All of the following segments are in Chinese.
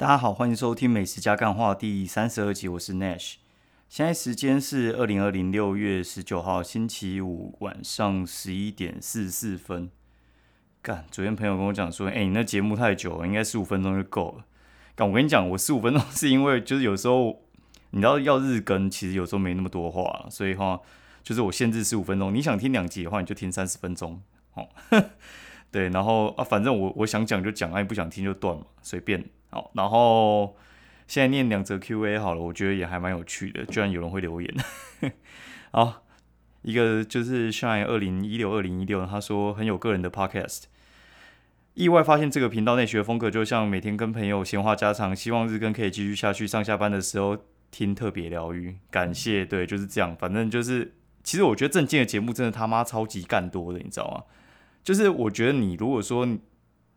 大家好，欢迎收听《美食加干话》第三十二集，我是 Nash。现在时间是二零二零六月十九号星期五晚上十一点四十四分。干，昨天朋友跟我讲说，哎、你那节目太久了，应该十五分钟就够了。干，我跟你讲，我十五分钟是因为就是有时候你知道要日更，其实有时候没那么多话，所以话就是我限制十五分钟。你想听两集的话，你就听三十分钟哦。对，然后啊，反正我我想讲就讲，哎、不想听就断嘛，随便。好，然后现在念两则 Q&A 好了，我觉得也还蛮有趣的，居然有人会留言。好，一个就是 Shine 二零一六二零一六，他说很有个人的 Podcast。意外发现这个频道内学风格就像每天跟朋友闲话家常，希望日更可以继续下去。上下班的时候听特别疗愈，感谢。对，就是这样。反正就是，其实我觉得正经的节目真的他妈超级干多的，你知道吗？就是我觉得你如果说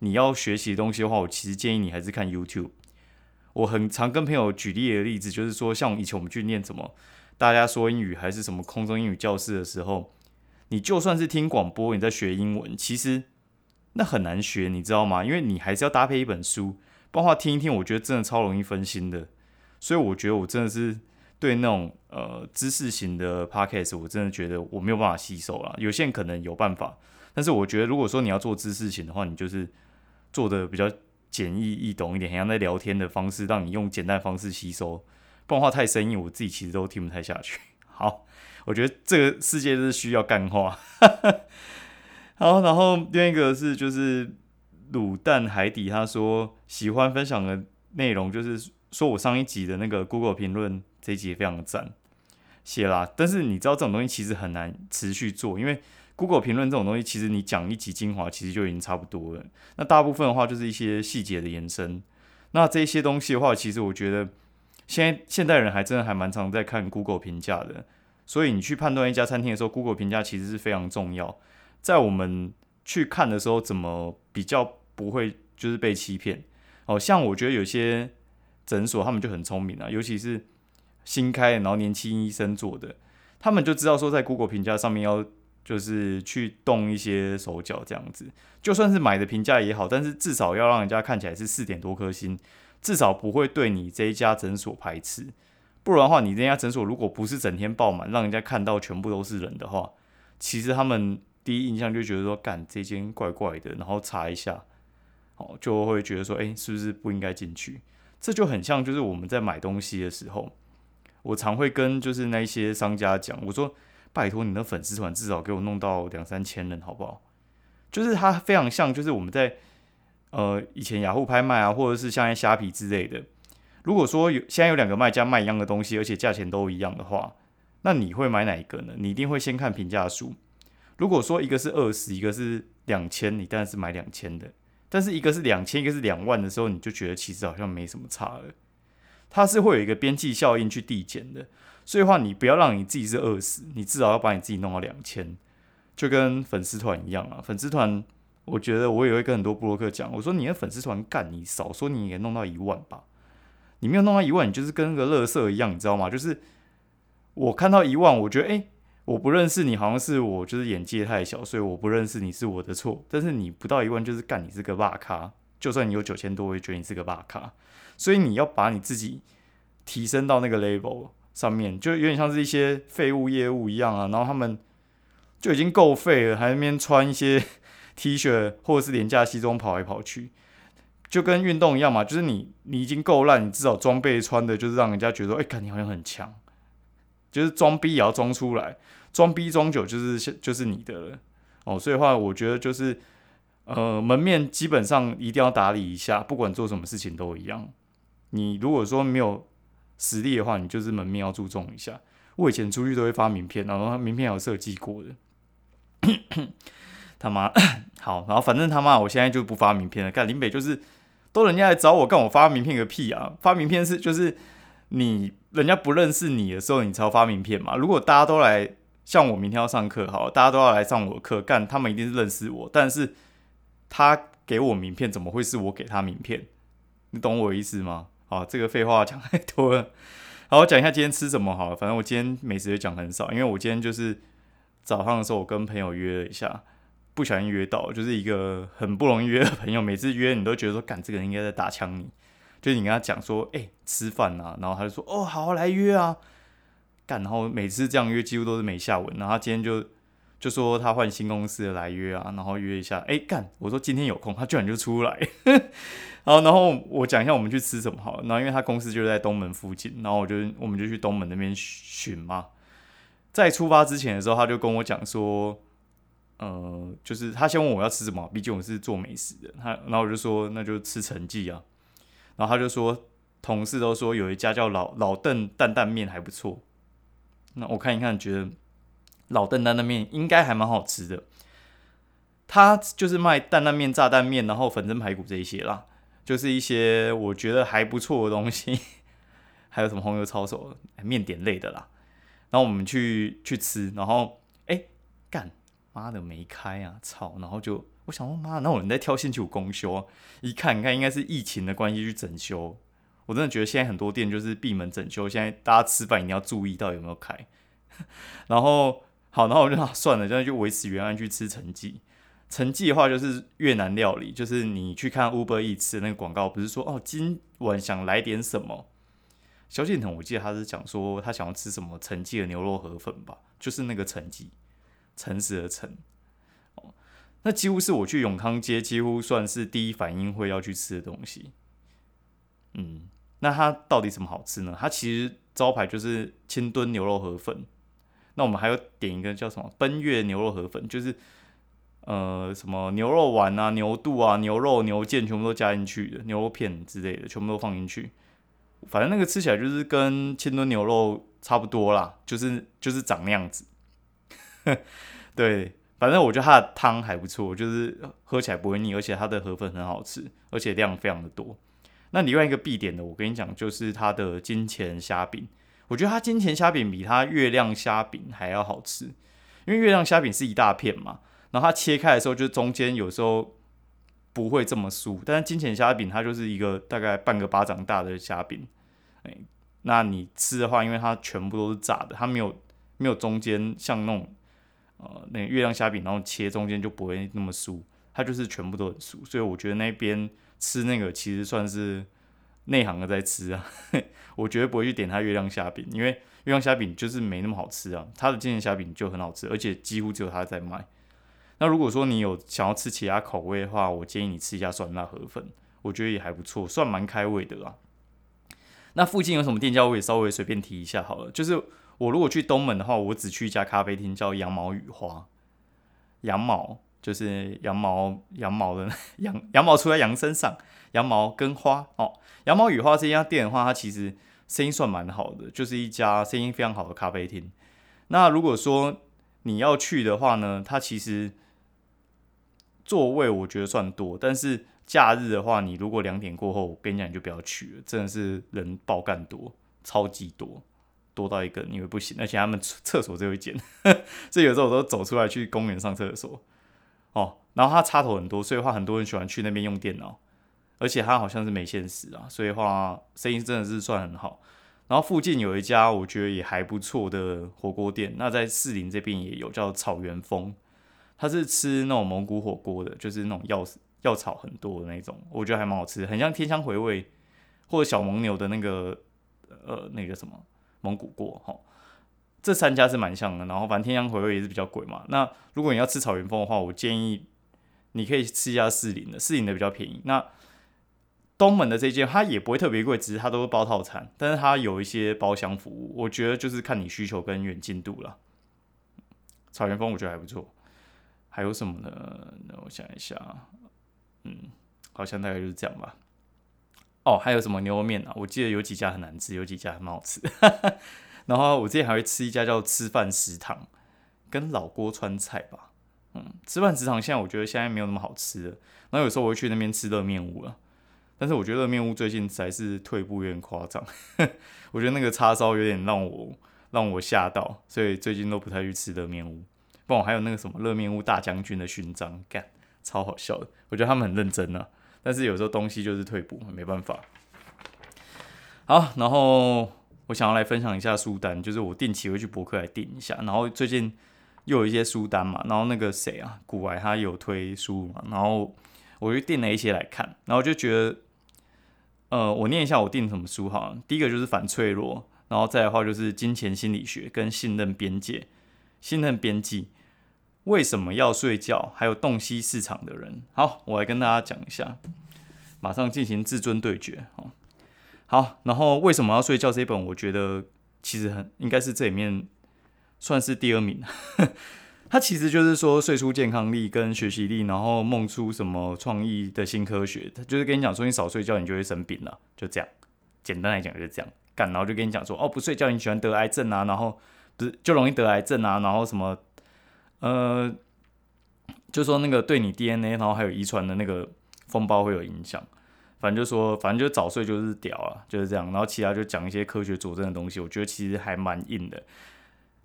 你要学习东西的话，我其实建议你还是看 YouTube。我很常跟朋友举例的例子，就是说，像以前我们去念什么大家说英语还是什么空中英语教室的时候，你就算是听广播，你在学英文，其实那很难学，你知道吗？因为你还是要搭配一本书，不然的话听一听，我觉得真的超容易分心的。所以我觉得我真的是对那种呃知识型的 podcast，我真的觉得我没有办法吸收了。有些人可能有办法，但是我觉得如果说你要做知识型的话，你就是做的比较简易易懂一点，很像在聊天的方式，让你用简单的方式吸收。不然的话太生硬，我自己其实都听不太下去。好，我觉得这个世界是需要干话。好，然后另一个是就是卤蛋海底，他说喜欢分享的内容就是说我上一集的那个 Google 评论这一集也非常的赞，谢啦。但是你知道这种东西其实很难持续做，因为 Google 评论这种东西，其实你讲一集精华其实就已经差不多了。那大部分的话就是一些细节的延伸。那这些东西的话，其实我觉得现在现代人还真的还蛮常在看 Google 评价的。所以你去判断一家餐厅的时候，Google 评价其实是非常重要。在我们去看的时候，怎么比较不会就是被欺骗？哦，像我觉得有些诊所他们就很聪明啊，尤其是新开然后年轻医生做的，他们就知道说在 Google 评价上面要就是去动一些手脚这样子，就算是买的评价也好，但是至少要让人家看起来是四点多颗星，至少不会对你这一家诊所排斥。不然的话，你这家诊所如果不是整天爆满，让人家看到全部都是人的话，其实他们第一印象就觉得说，干这间怪怪的，然后查一下，哦，就会觉得说，诶，是不是不应该进去？这就很像就是我们在买东西的时候，我常会跟就是那些商家讲，我说，拜托你的粉丝团至少给我弄到两三千人，好不好？就是它非常像，就是我们在呃以前雅虎拍卖啊，或者是像虾皮之类的。如果说有现在有两个卖家卖一样的东西，而且价钱都一样的话，那你会买哪一个呢？你一定会先看评价数。如果说一个是二十，一个是两千，你当然是买两千的。但是一个是两千，一个是两万的时候，你就觉得其实好像没什么差了。它是会有一个边际效应去递减的，所以的话你不要让你自己是二十，你至少要把你自己弄到两千，就跟粉丝团一样啊。粉丝团，我觉得我也会跟很多布洛克讲，我说你的粉丝团干，你少说你也弄到一万吧。你没有弄到一万，你就是跟个乐色一样，你知道吗？就是我看到一万，我觉得诶，欸我不认识你，好像是我就是眼界太小，所以我不认识你是我的错。但是你不到一万，就是干你是个大咖，就算你有九千多，我也觉得你是个大咖。所以你要把你自己提升到那个 level 上面，就有点像是一些废物业务一样啊。然后他们就已经够废了，还在那边穿一些 T 恤或者是廉价西装跑来跑去。就跟运动一样嘛，就是你你已经够烂，你至少装备穿的就是让人家觉得，哎、看你好像很强，就是装逼也要装出来，装逼装久就是就是你的了哦。所以的话，我觉得就是呃门面基本上一定要打理一下，不管做什么事情都一样。你如果说没有实力的话，你就是门面要注重一下。我以前出去都会发名片，然后他名片有设计过的。他妈 好，然后反正他妈我现在就不发名片了。干林北就是。都人家来找我，干我发名片个屁啊！发名片是就是你人家不认识你的时候，你才要发名片嘛。如果大家都来，像我明天要上课，好，大家都要来上我的课，干他们一定是认识我，但是他给我名片，怎么会是我给他名片？你懂我意思吗？好，这个废话讲太多了。好，我讲一下今天吃什么好了。反正我今天美食也讲很少，因为我今天就是早上的时候，我跟朋友约了一下。不小心约到，就是一个很不容易约的朋友。每次约你都觉得说，干这个人应该在打枪你，就是你跟他讲说，哎，吃饭啊，然后他就说，哦，好，来约啊，干，然后每次这样约几乎都是没下文，然后他今天就就说他换新公司来约啊，然后约一下，哎，干，我说今天有空，他居然就出来，好，然后我讲一下我们去吃什么好，然后因为他公司就在东门附近，然后我就我们就去东门那边寻嘛，在出发之前的时候，他就跟我讲说。呃，就是他先问我要吃什么，毕竟我是做美食的。他，然后我就说那就吃陈记啊。然后他就说，同事都说有一家叫老老邓担担面还不错。那我看一看，觉得老邓担的面应该还蛮好吃的。他就是卖担担面、炸弹面，然后粉蒸排骨这一些啦，就是一些我觉得还不错的东西。还有什么红油抄手、面点类的啦。然后我们去去吃，然后哎干。妈的没开啊！操！然后就我想说，妈，那有人在挑星期五公休？一看，看应该是疫情的关系去整修。我真的觉得现在很多店就是闭门整修。现在大家吃饭一定要注意到有没有开。然后好，然后我就算了，现在就维持原案去吃陈记。陈记的话就是越南料理，就是你去看 Uber Eats 那个广告，不是说哦今晚想来点什么？萧敬腾我记得他是讲说他想要吃什么陈记的牛肉河粉吧，就是那个陈记。诚实的诚，哦，那几乎是我去永康街，几乎算是第一反应会要去吃的东西。嗯，那它到底什么好吃呢？它其实招牌就是清炖牛肉河粉。那我们还有点一个叫什么奔月牛肉河粉，就是呃什么牛肉丸啊、牛肚啊、牛肉、牛腱全部都加进去的，牛肉片之类的全部都放进去。反正那个吃起来就是跟清炖牛肉差不多啦，就是就是长那样子。对，反正我觉得它的汤还不错，就是喝起来不会腻，而且它的河粉很好吃，而且量非常的多。那另外一个必点的，我跟你讲，就是它的金钱虾饼。我觉得它金钱虾饼比它月亮虾饼还要好吃，因为月亮虾饼是一大片嘛，然后它切开的时候，就中间有时候不会这么酥，但是金钱虾饼它就是一个大概半个巴掌大的虾饼。哎，那你吃的话，因为它全部都是炸的，它没有没有中间像那种。呃，那月亮虾饼，然后切中间就不会那么酥，它就是全部都很酥，所以我觉得那边吃那个其实算是内行的在吃啊，我绝对不会去点它月亮虾饼，因为月亮虾饼就是没那么好吃啊，它的金钱虾饼就很好吃，而且几乎只有它在卖。那如果说你有想要吃其他口味的话，我建议你吃一下酸辣河粉，我觉得也还不错，算蛮开胃的啦。那附近有什么店家，我也稍微随便提一下好了，就是。我如果去东门的话，我只去一家咖啡厅，叫羊毛雨花。羊毛就是羊毛，羊毛的 羊，羊毛出在羊身上，羊毛跟花哦。羊毛与花这家店的话，它其实生意算蛮好的，就是一家生意非常好的咖啡厅。那如果说你要去的话呢，它其实座位我觉得算多，但是假日的话，你如果两点过后，我跟你讲，你就不要去了，真的是人爆干多，超级多。多到一个你会不行，而且他们厕所只有一间，所以有时候我都走出来去公园上厕所。哦，然后它插头很多，所以话很多人喜欢去那边用电脑，而且它好像是没限时啊，所以话生意真的是算很好。然后附近有一家我觉得也还不错的火锅店，那在士林这边也有叫草原风，它是吃那种蒙古火锅的，就是那种药药草很多的那种，我觉得还蛮好吃，很像天香回味或者小蒙牛的那个呃那个什么。蒙古锅哈，这三家是蛮像的，然后反正天香回味也是比较贵嘛。那如果你要吃草原风的话，我建议你可以吃一下四零的，四零的比较便宜。那东门的这间它也不会特别贵，只是它都是包套餐，但是它有一些包厢服务，我觉得就是看你需求跟远近度了。草原风我觉得还不错，还有什么呢？那我想一下，嗯，好像大概就是这样吧。哦，还有什么牛肉面啊？我记得有几家很难吃，有几家很好吃。然后我之前还会吃一家叫吃饭食堂，跟老锅川菜吧。嗯，吃饭食堂现在我觉得现在没有那么好吃了。然后有时候我会去那边吃热面屋了，但是我觉得热面屋最近才是退步有点夸张。我觉得那个叉烧有点让我让我吓到，所以最近都不太去吃热面屋。不然还有那个什么热面屋大将军的勋章，干超好笑的。我觉得他们很认真啊。但是有时候东西就是退步，没办法。好，然后我想要来分享一下书单，就是我定期会去博客来订一下。然后最近又有一些书单嘛，然后那个谁啊，古外他有推书嘛，然后我就订了一些来看，然后就觉得呃，我念一下我订什么书哈。第一个就是反脆弱，然后再的话就是金钱心理学跟信任边界、信任边际。为什么要睡觉？还有洞悉市场的人。好，我来跟大家讲一下，马上进行至尊对决。哦，好，然后为什么要睡觉？这一本我觉得其实很应该是这里面算是第二名。它其实就是说睡出健康力跟学习力，然后梦出什么创意的新科学。他就是跟你讲说，你少睡觉你就会生病了，就这样。简单来讲就是这样干，然后就跟你讲说，哦，不睡觉你喜欢得癌症啊，然后不是就容易得癌症啊，然后什么。呃，就说那个对你 DNA，然后还有遗传的那个风暴会有影响。反正就说，反正就早睡就是屌啊，就是这样。然后其他就讲一些科学佐证的东西，我觉得其实还蛮硬的。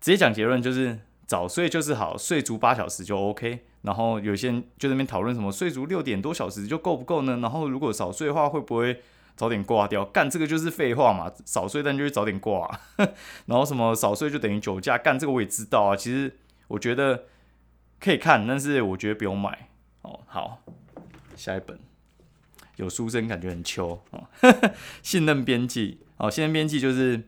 直接讲结论就是早睡就是好，睡足八小时就 OK。然后有些人就那边讨论什么睡足六点多小时就够不够呢？然后如果少睡的话会不会早点挂掉？干这个就是废话嘛，少睡但就是早点挂。然后什么少睡就等于酒驾？干这个我也知道啊，其实。我觉得可以看，但是我觉得不用买哦。好，下一本有书生感觉很秋 哦。信任边际哦，信任边际就是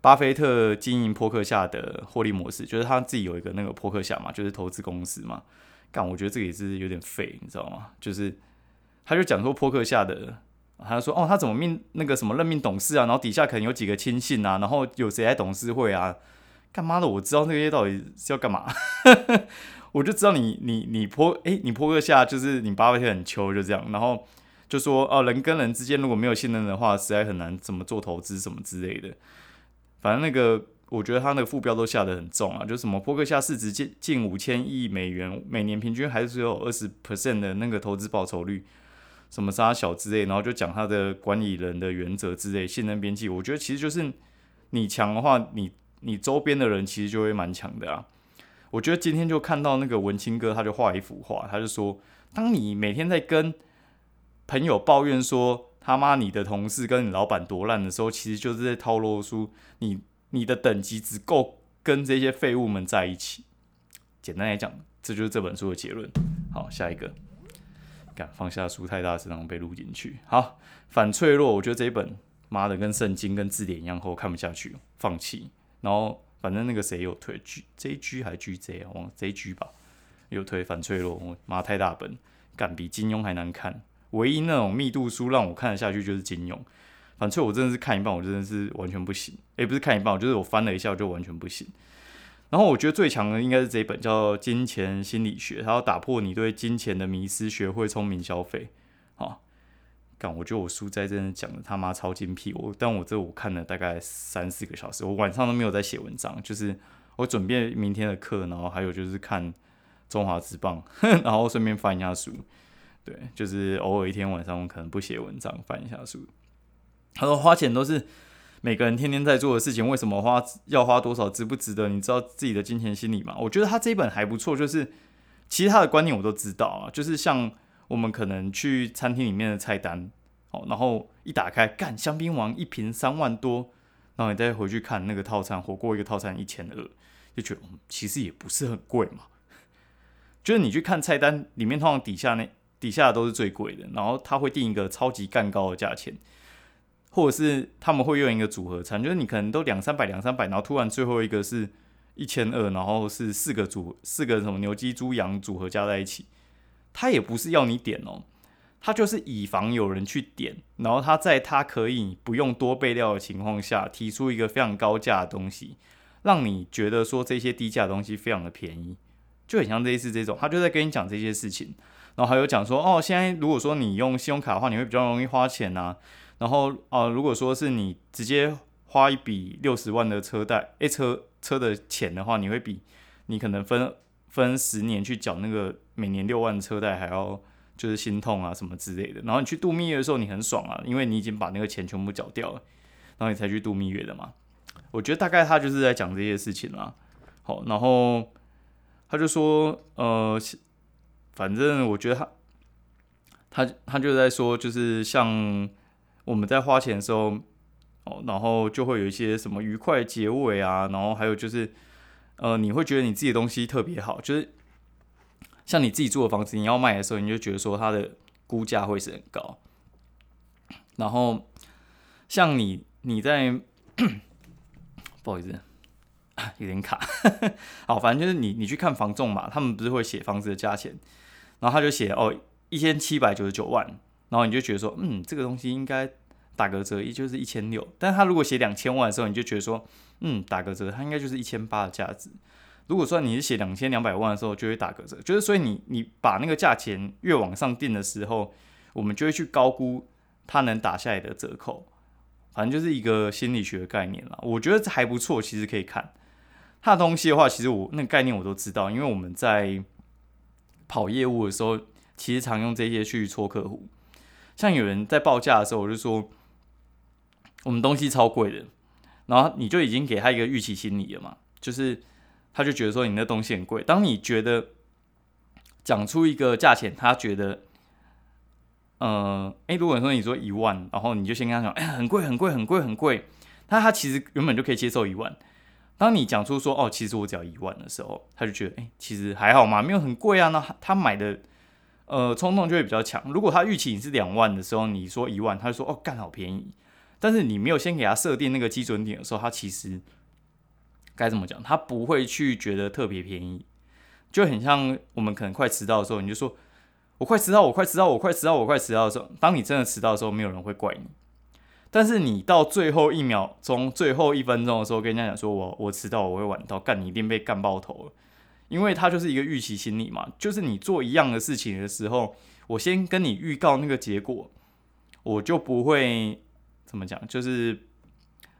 巴菲特经营扑克下的获利模式，就是他自己有一个那个扑克下嘛，就是投资公司嘛。干，我觉得这个也是有点废，你知道吗？就是他就讲说扑克下的，他说哦，他怎么命那个什么任命董事啊，然后底下可能有几个亲信啊，然后有谁在董事会啊？干妈的，我知道那些到底是要干嘛，我就知道你你你泼哎，你泼个下就是你巴菲特很秋就这样，然后就说哦，人跟人之间如果没有信任的话，实在很难怎么做投资什么之类的。反正那个我觉得他那个副标都下得很重啊，就什么扑克下市值近近五千亿美元，每年平均还是只有二十 percent 的那个投资报酬率，什么杀小之类，然后就讲他的管理人的原则之类，信任边际，我觉得其实就是你强的话，你。你周边的人其实就会蛮强的啊！我觉得今天就看到那个文青哥，他就画一幅画，他就说：当你每天在跟朋友抱怨说他妈你的同事跟你老板多烂的时候，其实就是在套路出你你的等级只够跟这些废物们在一起。简单来讲，这就是这本书的结论。好，下一个，敢放下书太大声，然后被录进去。好，反脆弱，我觉得这一本妈的跟圣经跟字典一样厚，看不下去，放弃。然后反正那个谁有推 G J G 还是 G J 啊？忘 J G 吧，有推反脆弱，我妈太大本，敢比金庸还难看。唯一那种密度书让我看得下去就是金庸，反正我真的是看一半，我真的是完全不行。诶，不是看一半，我就是我翻了一下就完全不行。然后我觉得最强的应该是这一本叫《金钱心理学》，它要打破你对金钱的迷失，学会聪明消费。好。干，我觉得我书斋真的讲的他妈超精辟。我，但我这我看了大概三四个小时，我晚上都没有在写文章，就是我准备明天的课，然后还有就是看中华之棒，然后顺便翻一下书。对，就是偶尔一天晚上我可能不写文章，翻一下书。他说花钱都是每个人天天在做的事情，为什么花要花多少值不值得？你知道自己的金钱心理吗？我觉得他这一本还不错，就是其他的观念我都知道啊，就是像。我们可能去餐厅里面的菜单，哦，然后一打开，干香槟王一瓶三万多，然后你再回去看那个套餐，火锅一个套餐一千二，就觉得其实也不是很贵嘛。就是你去看菜单里面，通常底下那底下都是最贵的，然后他会定一个超级干高的价钱，或者是他们会用一个组合餐，就是你可能都两三百两三百，然后突然最后一个是一千二，然后是四个组四个什么牛鸡猪羊组合加在一起。他也不是要你点哦，他就是以防有人去点，然后他在他可以不用多备料的情况下，提出一个非常高价的东西，让你觉得说这些低价的东西非常的便宜，就很像这一次这种，他就在跟你讲这些事情，然后还有讲说哦，现在如果说你用信用卡的话，你会比较容易花钱呐，然后啊，如果说是你直接花一笔六十万的车贷，诶，车车的钱的话，你会比你可能分。分十年去缴那个每年六万车贷，还要就是心痛啊什么之类的。然后你去度蜜月的时候，你很爽啊，因为你已经把那个钱全部缴掉了，然后你才去度蜜月的嘛。我觉得大概他就是在讲这些事情啦。好，然后他就说，呃，反正我觉得他他他就在说，就是像我们在花钱的时候，哦，然后就会有一些什么愉快结尾啊，然后还有就是。呃，你会觉得你自己的东西特别好，就是像你自己住的房子，你要卖的时候，你就觉得说它的估价会是很高。然后像你你在 不好意思，有点卡。好，反正就是你你去看房仲嘛，他们不是会写房子的价钱，然后他就写哦一千七百九十九万，然后你就觉得说嗯这个东西应该打个折，也就是一千六。但他如果写两千万的时候，你就觉得说嗯打个折，它应该就是一千八的价值。如果说你是写两千两百万的时候，就会打个折。就是所以你你把那个价钱越往上定的时候，我们就会去高估它能打下来的折扣。反正就是一个心理学的概念啦，我觉得这还不错，其实可以看它的东西的话，其实我那个概念我都知道，因为我们在跑业务的时候，其实常用这些去戳客户。像有人在报价的时候，我就说我们东西超贵的，然后你就已经给他一个预期心理了嘛，就是他就觉得说你那东西很贵。当你觉得讲出一个价钱，他觉得。呃，哎，如果说你说一万，然后你就先跟他讲，哎，很贵，很贵，很贵，很贵。那他其实原本就可以接受一万。当你讲出说，哦，其实我只要一万的时候，他就觉得，哎，其实还好嘛，没有很贵啊。那他买的，呃，冲动就会比较强。如果他预期你是两万的时候，你说一万，他就说，哦，干好便宜。但是你没有先给他设定那个基准点的时候，他其实该怎么讲？他不会去觉得特别便宜，就很像我们可能快迟到的时候，你就说。我快迟到，我快迟到，我快迟到，我快迟到的时候，当你真的迟到的时候，没有人会怪你。但是你到最后一秒钟、最后一分钟的时候，跟人家讲说我我迟到，我会晚到，干你一定被干爆头了。因为他就是一个预期心理嘛，就是你做一样的事情的时候，我先跟你预告那个结果，我就不会怎么讲，就是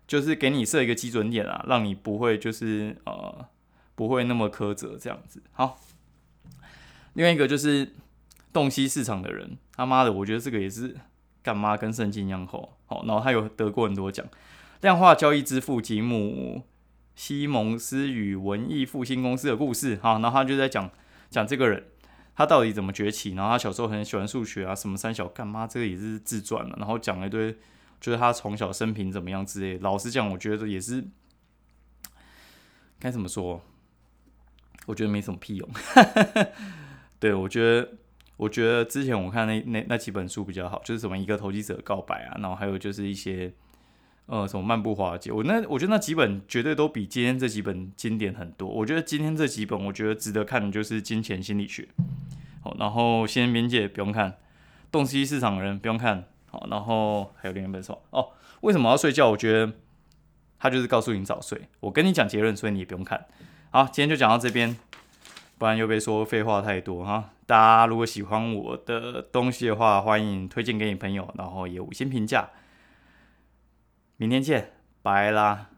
就是给你设一个基准点啊，让你不会就是呃不会那么苛责这样子。好，另外一个就是。洞悉市场的人，他妈的，我觉得这个也是干妈跟圣经一样厚。好，然后他有得过很多奖，量化交易之父吉姆西蒙斯与文艺复兴公司的故事。好，然后他就在讲讲这个人，他到底怎么崛起。然后他小时候很喜欢数学啊，什么三小干妈，这个也是自传了。然后讲了一堆，就是他从小生平怎么样之类。老实讲，我觉得也是该怎么说？我觉得没什么屁用。对我觉得。我觉得之前我看那那那几本书比较好，就是什么一个投机者告白啊，然后还有就是一些呃什么漫步华尔街，我那我觉得那几本绝对都比今天这几本经典很多。我觉得今天这几本我觉得值得看的就是《金钱心理学》，好，然后《先边界》不用看，《洞悉市场的人》不用看，好，然后还有另一本什么哦？为什么要睡觉？我觉得他就是告诉你早睡。我跟你讲结论，所以你也不用看。好，今天就讲到这边。不然又被说废话太多哈！大家如果喜欢我的东西的话，欢迎推荐给你朋友，然后也五星评价。明天见，拜啦！